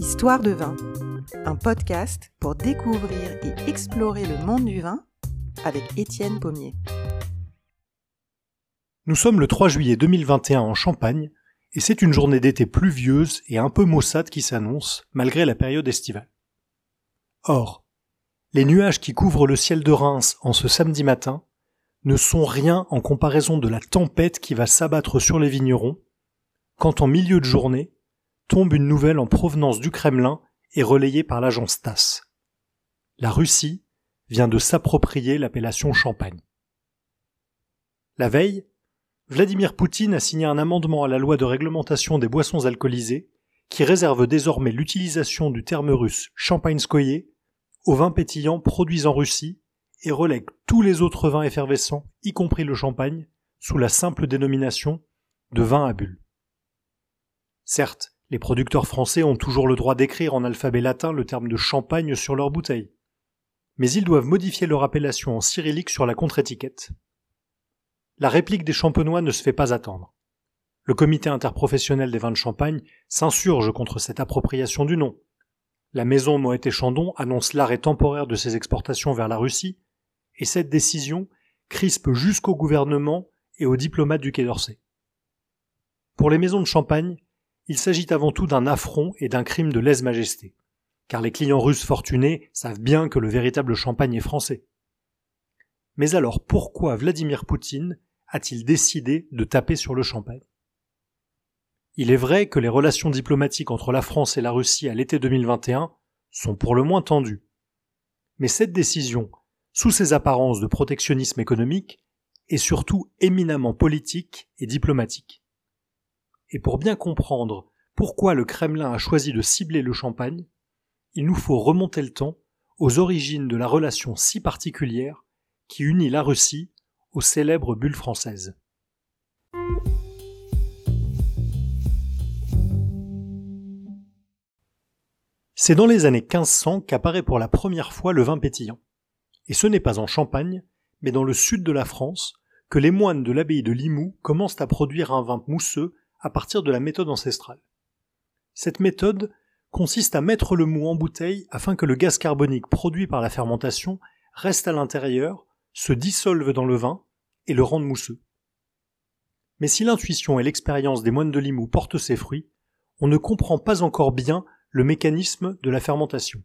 Histoire de vin, un podcast pour découvrir et explorer le monde du vin avec Étienne Pommier. Nous sommes le 3 juillet 2021 en Champagne et c'est une journée d'été pluvieuse et un peu maussade qui s'annonce malgré la période estivale. Or, les nuages qui couvrent le ciel de Reims en ce samedi matin ne sont rien en comparaison de la tempête qui va s'abattre sur les vignerons quand en milieu de journée tombe une nouvelle en provenance du Kremlin et relayée par l'agence TASS. La Russie vient de s'approprier l'appellation Champagne. La veille, Vladimir Poutine a signé un amendement à la loi de réglementation des boissons alcoolisées qui réserve désormais l'utilisation du terme russe champagnskoye aux vins pétillants produits en Russie et relègue tous les autres vins effervescents, y compris le champagne, sous la simple dénomination de vin à bulles. Certes, les producteurs français ont toujours le droit d'écrire en alphabet latin le terme de champagne sur leur bouteille. Mais ils doivent modifier leur appellation en cyrillique sur la contre-étiquette. La réplique des champenois ne se fait pas attendre. Le comité interprofessionnel des vins de champagne s'insurge contre cette appropriation du nom. La maison Moët et Chandon annonce l'arrêt temporaire de ses exportations vers la Russie, et cette décision crispe jusqu'au gouvernement et aux diplomates du Quai d'Orsay. Pour les maisons de champagne, il s'agit avant tout d'un affront et d'un crime de lèse-majesté, car les clients russes fortunés savent bien que le véritable champagne est français. Mais alors pourquoi Vladimir Poutine a-t-il décidé de taper sur le champagne? Il est vrai que les relations diplomatiques entre la France et la Russie à l'été 2021 sont pour le moins tendues. Mais cette décision, sous ses apparences de protectionnisme économique, est surtout éminemment politique et diplomatique. Et pour bien comprendre pourquoi le Kremlin a choisi de cibler le champagne, il nous faut remonter le temps aux origines de la relation si particulière qui unit la Russie aux célèbres bulles françaises. C'est dans les années 1500 qu'apparaît pour la première fois le vin pétillant. Et ce n'est pas en Champagne, mais dans le sud de la France, que les moines de l'abbaye de Limoux commencent à produire un vin mousseux à partir de la méthode ancestrale. Cette méthode consiste à mettre le mou en bouteille afin que le gaz carbonique produit par la fermentation reste à l'intérieur, se dissolve dans le vin et le rende mousseux. Mais si l'intuition et l'expérience des moines de Limoux portent ses fruits, on ne comprend pas encore bien le mécanisme de la fermentation.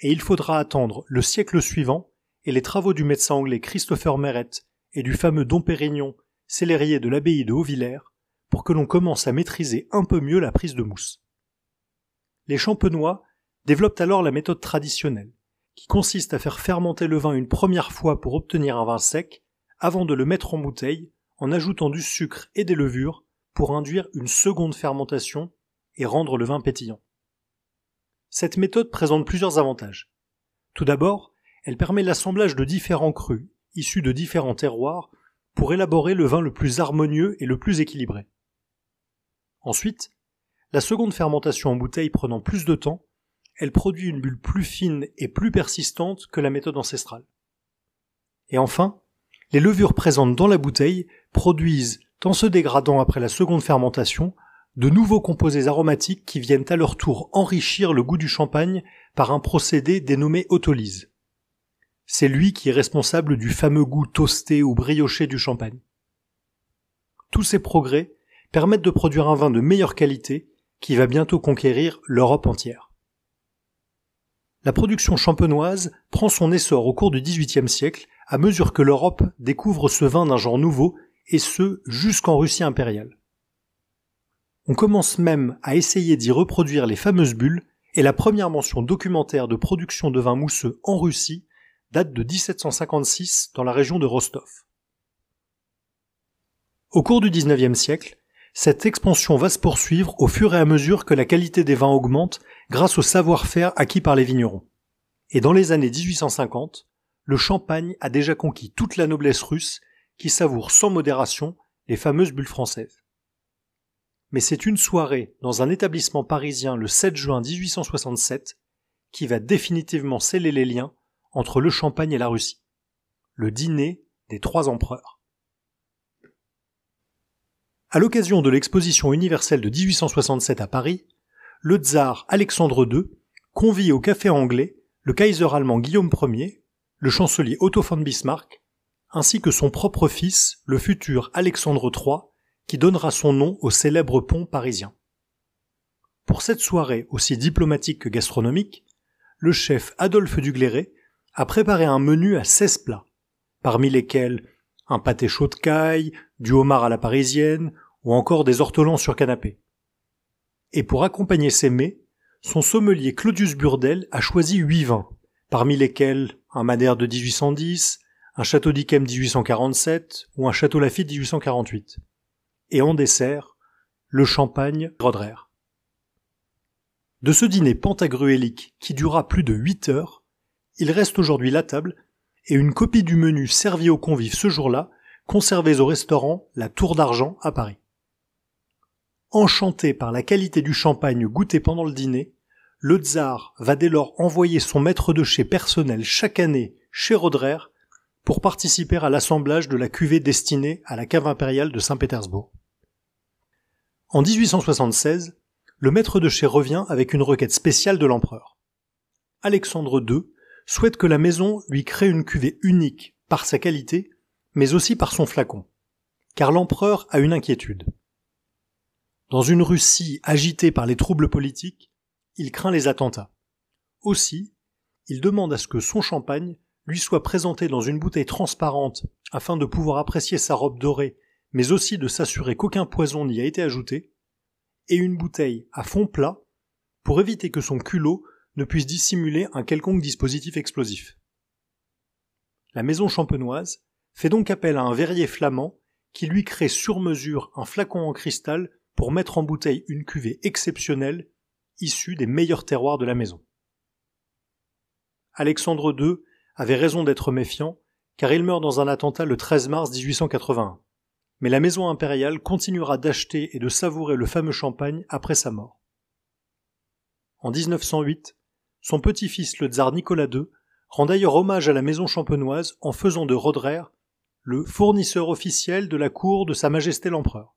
Et il faudra attendre le siècle suivant et les travaux du médecin anglais Christopher Meret et du fameux Dom Pérignon, célérier de l'abbaye de Hauvillers, pour que l'on commence à maîtriser un peu mieux la prise de mousse. Les champenois développent alors la méthode traditionnelle, qui consiste à faire fermenter le vin une première fois pour obtenir un vin sec, avant de le mettre en bouteille, en ajoutant du sucre et des levures pour induire une seconde fermentation et rendre le vin pétillant. Cette méthode présente plusieurs avantages. Tout d'abord, elle permet l'assemblage de différents crus, issus de différents terroirs, pour élaborer le vin le plus harmonieux et le plus équilibré. Ensuite, la seconde fermentation en bouteille prenant plus de temps, elle produit une bulle plus fine et plus persistante que la méthode ancestrale. Et enfin, les levures présentes dans la bouteille produisent, en se dégradant après la seconde fermentation, de nouveaux composés aromatiques qui viennent à leur tour enrichir le goût du champagne par un procédé dénommé autolyse. C'est lui qui est responsable du fameux goût toasté ou brioché du champagne. Tous ces progrès permettent de produire un vin de meilleure qualité qui va bientôt conquérir l'Europe entière. La production champenoise prend son essor au cours du XVIIIe siècle à mesure que l'Europe découvre ce vin d'un genre nouveau et ce jusqu'en Russie impériale. On commence même à essayer d'y reproduire les fameuses bulles et la première mention documentaire de production de vin mousseux en Russie date de 1756 dans la région de Rostov. Au cours du XIXe siècle, cette expansion va se poursuivre au fur et à mesure que la qualité des vins augmente grâce au savoir-faire acquis par les vignerons. Et dans les années 1850, le champagne a déjà conquis toute la noblesse russe qui savoure sans modération les fameuses bulles françaises. Mais c'est une soirée dans un établissement parisien le 7 juin 1867 qui va définitivement sceller les liens entre le Champagne et la Russie. Le dîner des trois empereurs. À l'occasion de l'exposition universelle de 1867 à Paris, le tsar Alexandre II convie au café anglais le Kaiser allemand Guillaume Ier, le chancelier Otto von Bismarck, ainsi que son propre fils, le futur Alexandre III, qui donnera son nom au célèbre pont parisien. Pour cette soirée aussi diplomatique que gastronomique, le chef Adolphe Dugléré a préparé un menu à 16 plats, parmi lesquels un pâté chaud de caille, du homard à la parisienne, ou encore des ortolans sur canapé. Et pour accompagner ces mets, son sommelier Claudius Burdel a choisi huit vins, parmi lesquels un Madère de 1810, un Château d'Yquem 1847 ou un Château Lafite 1848. Et en dessert, le champagne Rodrer. De ce dîner pentagruélique qui dura plus de huit heures, il reste aujourd'hui la table et une copie du menu servi aux convives ce jour-là, conservés au restaurant La Tour d'Argent à Paris. Enchanté par la qualité du champagne goûté pendant le dîner, le tsar va dès lors envoyer son maître de chez personnel chaque année chez Rodrer pour participer à l'assemblage de la cuvée destinée à la cave impériale de Saint-Pétersbourg. En 1876, le maître de chez revient avec une requête spéciale de l'empereur. Alexandre II souhaite que la maison lui crée une cuvée unique par sa qualité, mais aussi par son flacon, car l'empereur a une inquiétude. Dans une Russie agitée par les troubles politiques, il craint les attentats. Aussi, il demande à ce que son champagne lui soit présenté dans une bouteille transparente afin de pouvoir apprécier sa robe dorée, mais aussi de s'assurer qu'aucun poison n'y a été ajouté, et une bouteille à fond plat pour éviter que son culot ne puisse dissimuler un quelconque dispositif explosif. La maison champenoise fait donc appel à un verrier flamand qui lui crée sur mesure un flacon en cristal pour mettre en bouteille une cuvée exceptionnelle issue des meilleurs terroirs de la maison. Alexandre II avait raison d'être méfiant, car il meurt dans un attentat le 13 mars 1881. Mais la maison impériale continuera d'acheter et de savourer le fameux champagne après sa mort. En 1908, son petit-fils le tsar Nicolas II rend d'ailleurs hommage à la maison champenoise en faisant de Rodrer le fournisseur officiel de la cour de Sa Majesté l'Empereur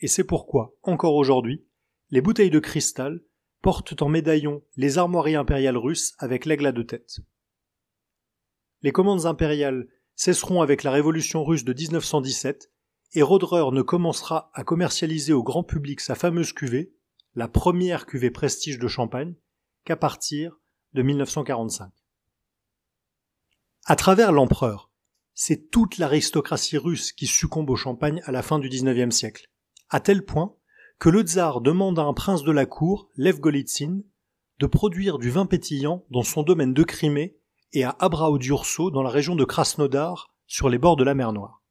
et c'est pourquoi, encore aujourd'hui, les bouteilles de cristal portent en médaillon les armoiries impériales russes avec l'aigle à deux têtes. Les commandes impériales cesseront avec la révolution russe de 1917 et Roderer ne commencera à commercialiser au grand public sa fameuse cuvée, la première cuvée prestige de Champagne, qu'à partir de 1945. À travers l'empereur, c'est toute l'aristocratie russe qui succombe au champagne à la fin du XIXe siècle à tel point que le tsar demande à un prince de la cour, Lev Golitsyn, de produire du vin pétillant dans son domaine de Crimée et à Abraou-Durso dans la région de Krasnodar, sur les bords de la mer Noire.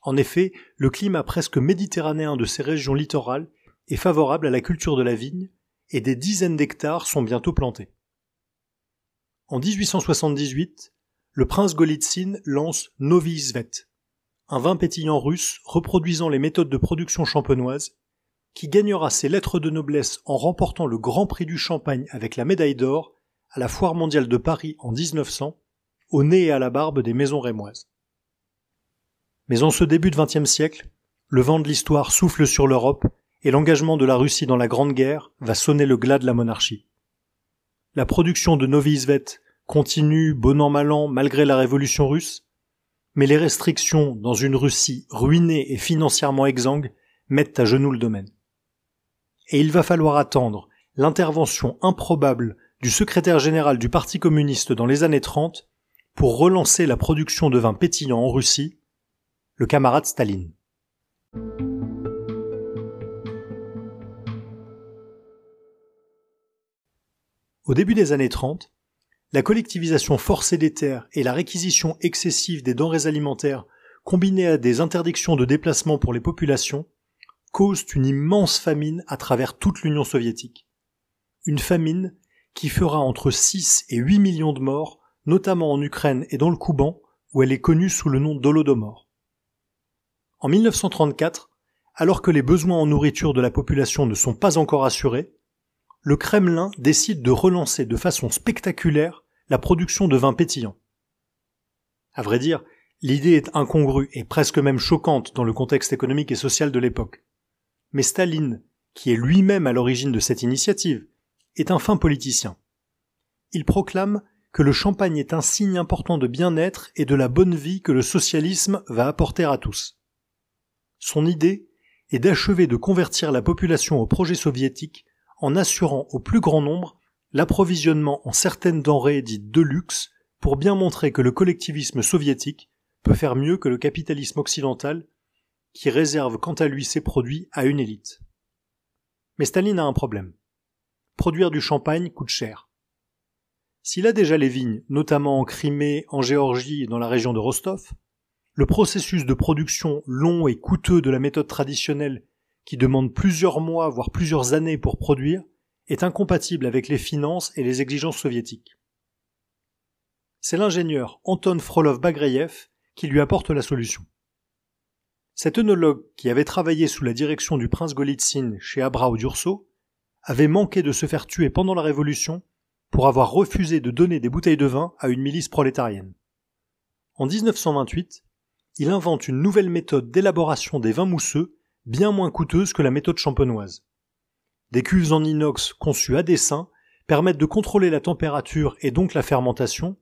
En effet, le climat presque méditerranéen de ces régions littorales est favorable à la culture de la vigne, et des dizaines d'hectares sont bientôt plantés. En 1878, le prince Golitsyn lance Novi un vin pétillant russe reproduisant les méthodes de production champenoise, qui gagnera ses lettres de noblesse en remportant le Grand Prix du Champagne avec la médaille d'or à la Foire mondiale de Paris en 1900, au nez et à la barbe des maisons rémoises. Mais en ce début de XXe siècle, le vent de l'histoire souffle sur l'Europe et l'engagement de la Russie dans la Grande Guerre va sonner le glas de la monarchie. La production de Novi continue bon an mal an malgré la révolution russe, mais les restrictions dans une Russie ruinée et financièrement exsangue mettent à genoux le domaine. Et il va falloir attendre l'intervention improbable du secrétaire général du Parti communiste dans les années 30 pour relancer la production de vin pétillant en Russie, le camarade Staline. Au début des années 30, la collectivisation forcée des terres et la réquisition excessive des denrées alimentaires, combinées à des interdictions de déplacement pour les populations, causent une immense famine à travers toute l'Union soviétique. Une famine qui fera entre 6 et 8 millions de morts, notamment en Ukraine et dans le Kouban, où elle est connue sous le nom d'Holodomor. En 1934, alors que les besoins en nourriture de la population ne sont pas encore assurés, le Kremlin décide de relancer de façon spectaculaire la production de vins pétillants. À vrai dire, L'idée est incongrue et presque même choquante dans le contexte économique et social de l'époque. Mais Staline, qui est lui-même à l'origine de cette initiative, est un fin politicien. Il proclame que le champagne est un signe important de bien-être et de la bonne vie que le socialisme va apporter à tous. Son idée est d'achever de convertir la population au projet soviétique en assurant au plus grand nombre l'approvisionnement en certaines denrées dites de luxe pour bien montrer que le collectivisme soviétique peut faire mieux que le capitalisme occidental qui réserve quant à lui ses produits à une élite. Mais Staline a un problème. Produire du champagne coûte cher. S'il a déjà les vignes, notamment en Crimée, en Géorgie et dans la région de Rostov, le processus de production long et coûteux de la méthode traditionnelle qui demande plusieurs mois, voire plusieurs années pour produire, est incompatible avec les finances et les exigences soviétiques. C'est l'ingénieur Anton Frolov Bagreyev qui lui apporte la solution. Cet œnologue, qui avait travaillé sous la direction du prince Golitsyn chez Abrao d'Urso, avait manqué de se faire tuer pendant la Révolution pour avoir refusé de donner des bouteilles de vin à une milice prolétarienne. En 1928, il invente une nouvelle méthode d'élaboration des vins mousseux, bien moins coûteuse que la méthode champenoise. Des cuves en inox conçues à dessein permettent de contrôler la température et donc la fermentation,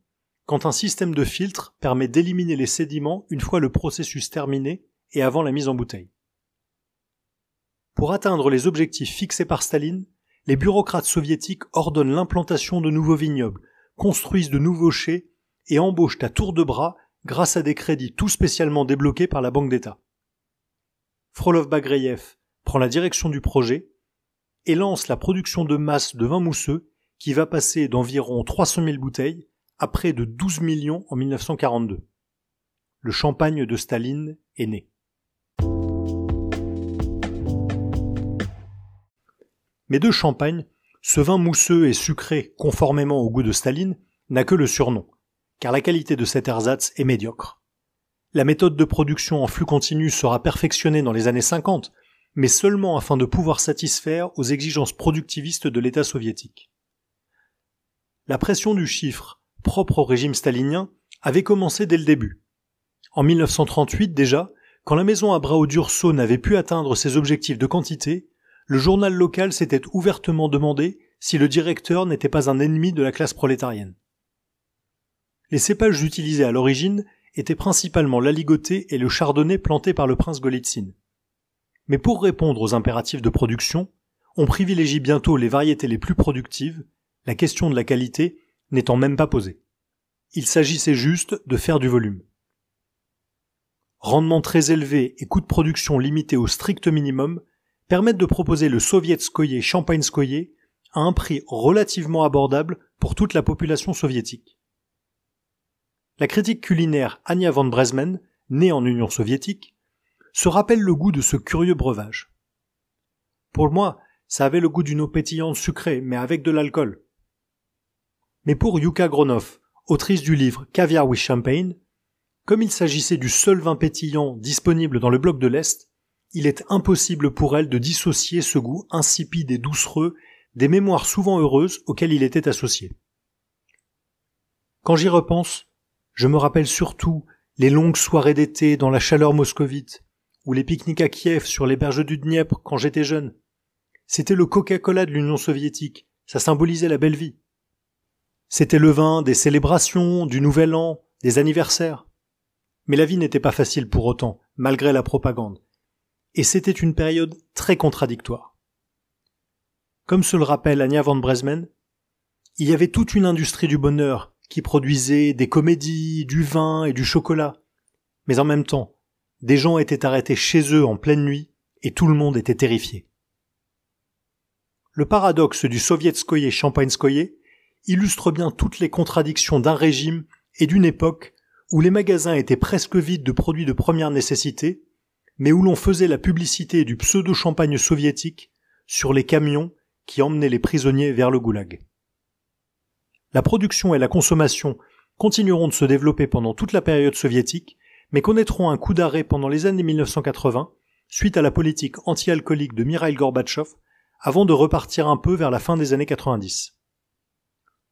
quand un système de filtre permet d'éliminer les sédiments une fois le processus terminé et avant la mise en bouteille. Pour atteindre les objectifs fixés par Staline, les bureaucrates soviétiques ordonnent l'implantation de nouveaux vignobles, construisent de nouveaux chais et embauchent à tour de bras grâce à des crédits tout spécialement débloqués par la Banque d'État. Frolov Bagreyev prend la direction du projet et lance la production de masse de vin mousseux qui va passer d'environ 300 000 bouteilles à près de 12 millions en 1942. Le champagne de Staline est né. Mais de champagne, ce vin mousseux et sucré, conformément au goût de Staline, n'a que le surnom, car la qualité de cet ersatz est médiocre. La méthode de production en flux continu sera perfectionnée dans les années 50, mais seulement afin de pouvoir satisfaire aux exigences productivistes de l'État soviétique. La pression du chiffre propre au régime stalinien avait commencé dès le début. En 1938 déjà, quand la maison à Brao-Durso n'avait pu atteindre ses objectifs de quantité, le journal local s'était ouvertement demandé si le directeur n'était pas un ennemi de la classe prolétarienne. Les cépages utilisés à l'origine étaient principalement l'aligoté et le chardonnay plantés par le prince Golitsyn. Mais pour répondre aux impératifs de production, on privilégie bientôt les variétés les plus productives, la question de la qualité n'étant même pas posé. Il s'agissait juste de faire du volume. Rendement très élevé et coûts de production limités au strict minimum permettent de proposer le sovietskoye champagne-skoye à un prix relativement abordable pour toute la population soviétique. La critique culinaire Anya von Bresmen, née en Union soviétique, se rappelle le goût de ce curieux breuvage. Pour moi, ça avait le goût d'une eau pétillante sucrée, mais avec de l'alcool. Mais pour Yuka Gronov, autrice du livre Caviar with Champagne, comme il s'agissait du seul vin pétillant disponible dans le bloc de l'Est, il est impossible pour elle de dissocier ce goût insipide et doucereux des mémoires souvent heureuses auxquelles il était associé. Quand j'y repense, je me rappelle surtout les longues soirées d'été dans la chaleur moscovite, ou les pique-niques à Kiev sur les berges du Dniepr quand j'étais jeune. C'était le Coca-Cola de l'Union soviétique, ça symbolisait la belle vie. C'était le vin des célébrations, du nouvel an, des anniversaires. Mais la vie n'était pas facile pour autant, malgré la propagande. Et c'était une période très contradictoire. Comme se le rappelle Anya van Bresmen, il y avait toute une industrie du bonheur qui produisait des comédies, du vin et du chocolat. Mais en même temps, des gens étaient arrêtés chez eux en pleine nuit et tout le monde était terrifié. Le paradoxe du sovietskoye champagnskoye illustre bien toutes les contradictions d'un régime et d'une époque où les magasins étaient presque vides de produits de première nécessité, mais où l'on faisait la publicité du pseudo-champagne soviétique sur les camions qui emmenaient les prisonniers vers le goulag. La production et la consommation continueront de se développer pendant toute la période soviétique, mais connaîtront un coup d'arrêt pendant les années 1980 suite à la politique anti-alcoolique de Mikhail Gorbatchev avant de repartir un peu vers la fin des années 90.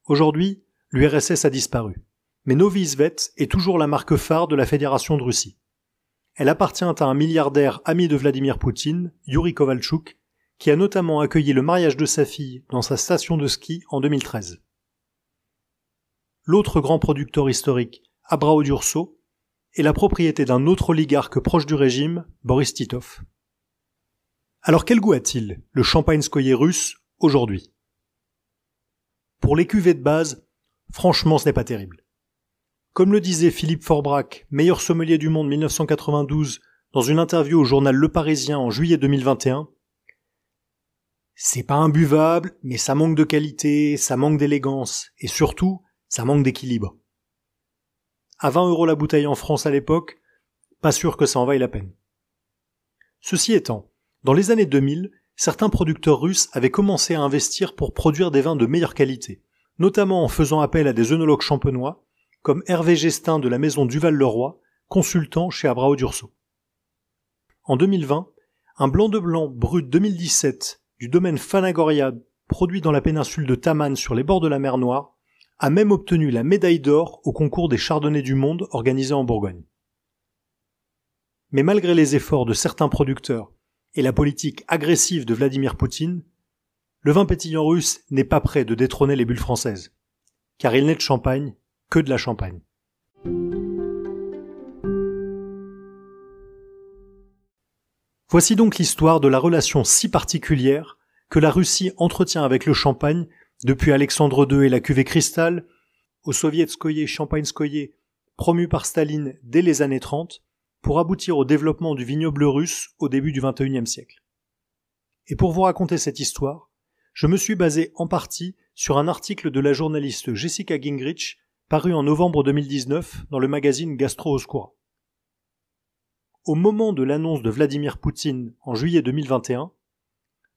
Aujourd'hui, l'URSS a disparu. mais Novi Svet est toujours la marque phare de la Fédération de Russie. Elle appartient à un milliardaire ami de Vladimir Poutine, Yuri Kovalchuk, qui a notamment accueilli le mariage de sa fille dans sa station de ski en 2013. L'autre grand producteur historique, Abrao est la propriété d'un autre oligarque proche du régime, Boris Titov. Alors quel goût a-t-il, le champagne scoyer russe, aujourd'hui? Pour les cuvées de base, franchement ce n'est pas terrible. Comme le disait Philippe Forbrac, meilleur sommelier du monde 1992, dans une interview au journal Le Parisien en juillet 2021, c'est pas imbuvable, mais ça manque de qualité, ça manque d'élégance, et surtout, ça manque d'équilibre. À 20 euros la bouteille en France à l'époque, pas sûr que ça en vaille la peine. Ceci étant, dans les années 2000, certains producteurs russes avaient commencé à investir pour produire des vins de meilleure qualité, notamment en faisant appel à des œnologues champenois comme Hervé Gestin de la maison Duval-Leroy, consultant chez Abrao Durso. En 2020, un blanc de blanc brut 2017 du domaine Fanagoria produit dans la péninsule de Taman sur les bords de la mer Noire a même obtenu la médaille d'or au concours des chardonnays du monde organisé en Bourgogne. Mais malgré les efforts de certains producteurs et la politique agressive de Vladimir Poutine, le vin pétillant russe n'est pas prêt de détrôner les bulles françaises, car il n'est de champagne que de la champagne. Voici donc l'histoire de la relation si particulière que la Russie entretient avec le champagne depuis Alexandre II et la cuvée cristal, au sovietskoye champagnskoye promu par Staline dès les années 30 pour aboutir au développement du vignoble russe au début du XXIe siècle. Et pour vous raconter cette histoire, je me suis basé en partie sur un article de la journaliste Jessica Gingrich paru en novembre 2019 dans le magazine Gastro Oscura. Au moment de l'annonce de Vladimir Poutine en juillet 2021,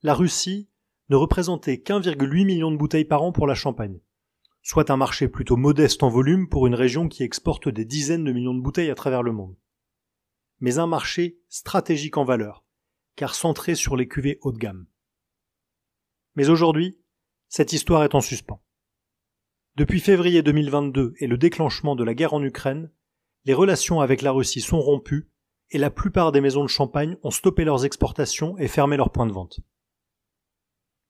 la Russie ne représentait qu'1,8 million de bouteilles par an pour la Champagne, soit un marché plutôt modeste en volume pour une région qui exporte des dizaines de millions de bouteilles à travers le monde. Mais un marché stratégique en valeur, car centré sur les cuvées haut de gamme. Mais aujourd'hui, cette histoire est en suspens. Depuis février 2022 et le déclenchement de la guerre en Ukraine, les relations avec la Russie sont rompues et la plupart des maisons de champagne ont stoppé leurs exportations et fermé leurs points de vente.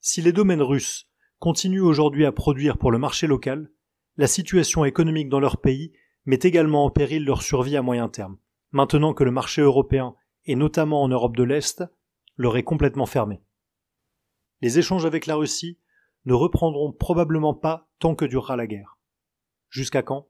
Si les domaines russes continuent aujourd'hui à produire pour le marché local, la situation économique dans leur pays met également en péril leur survie à moyen terme, maintenant que le marché européen, et notamment en Europe de l'Est, leur est complètement fermé. Les échanges avec la Russie ne reprendront probablement pas tant que durera la guerre. Jusqu'à quand?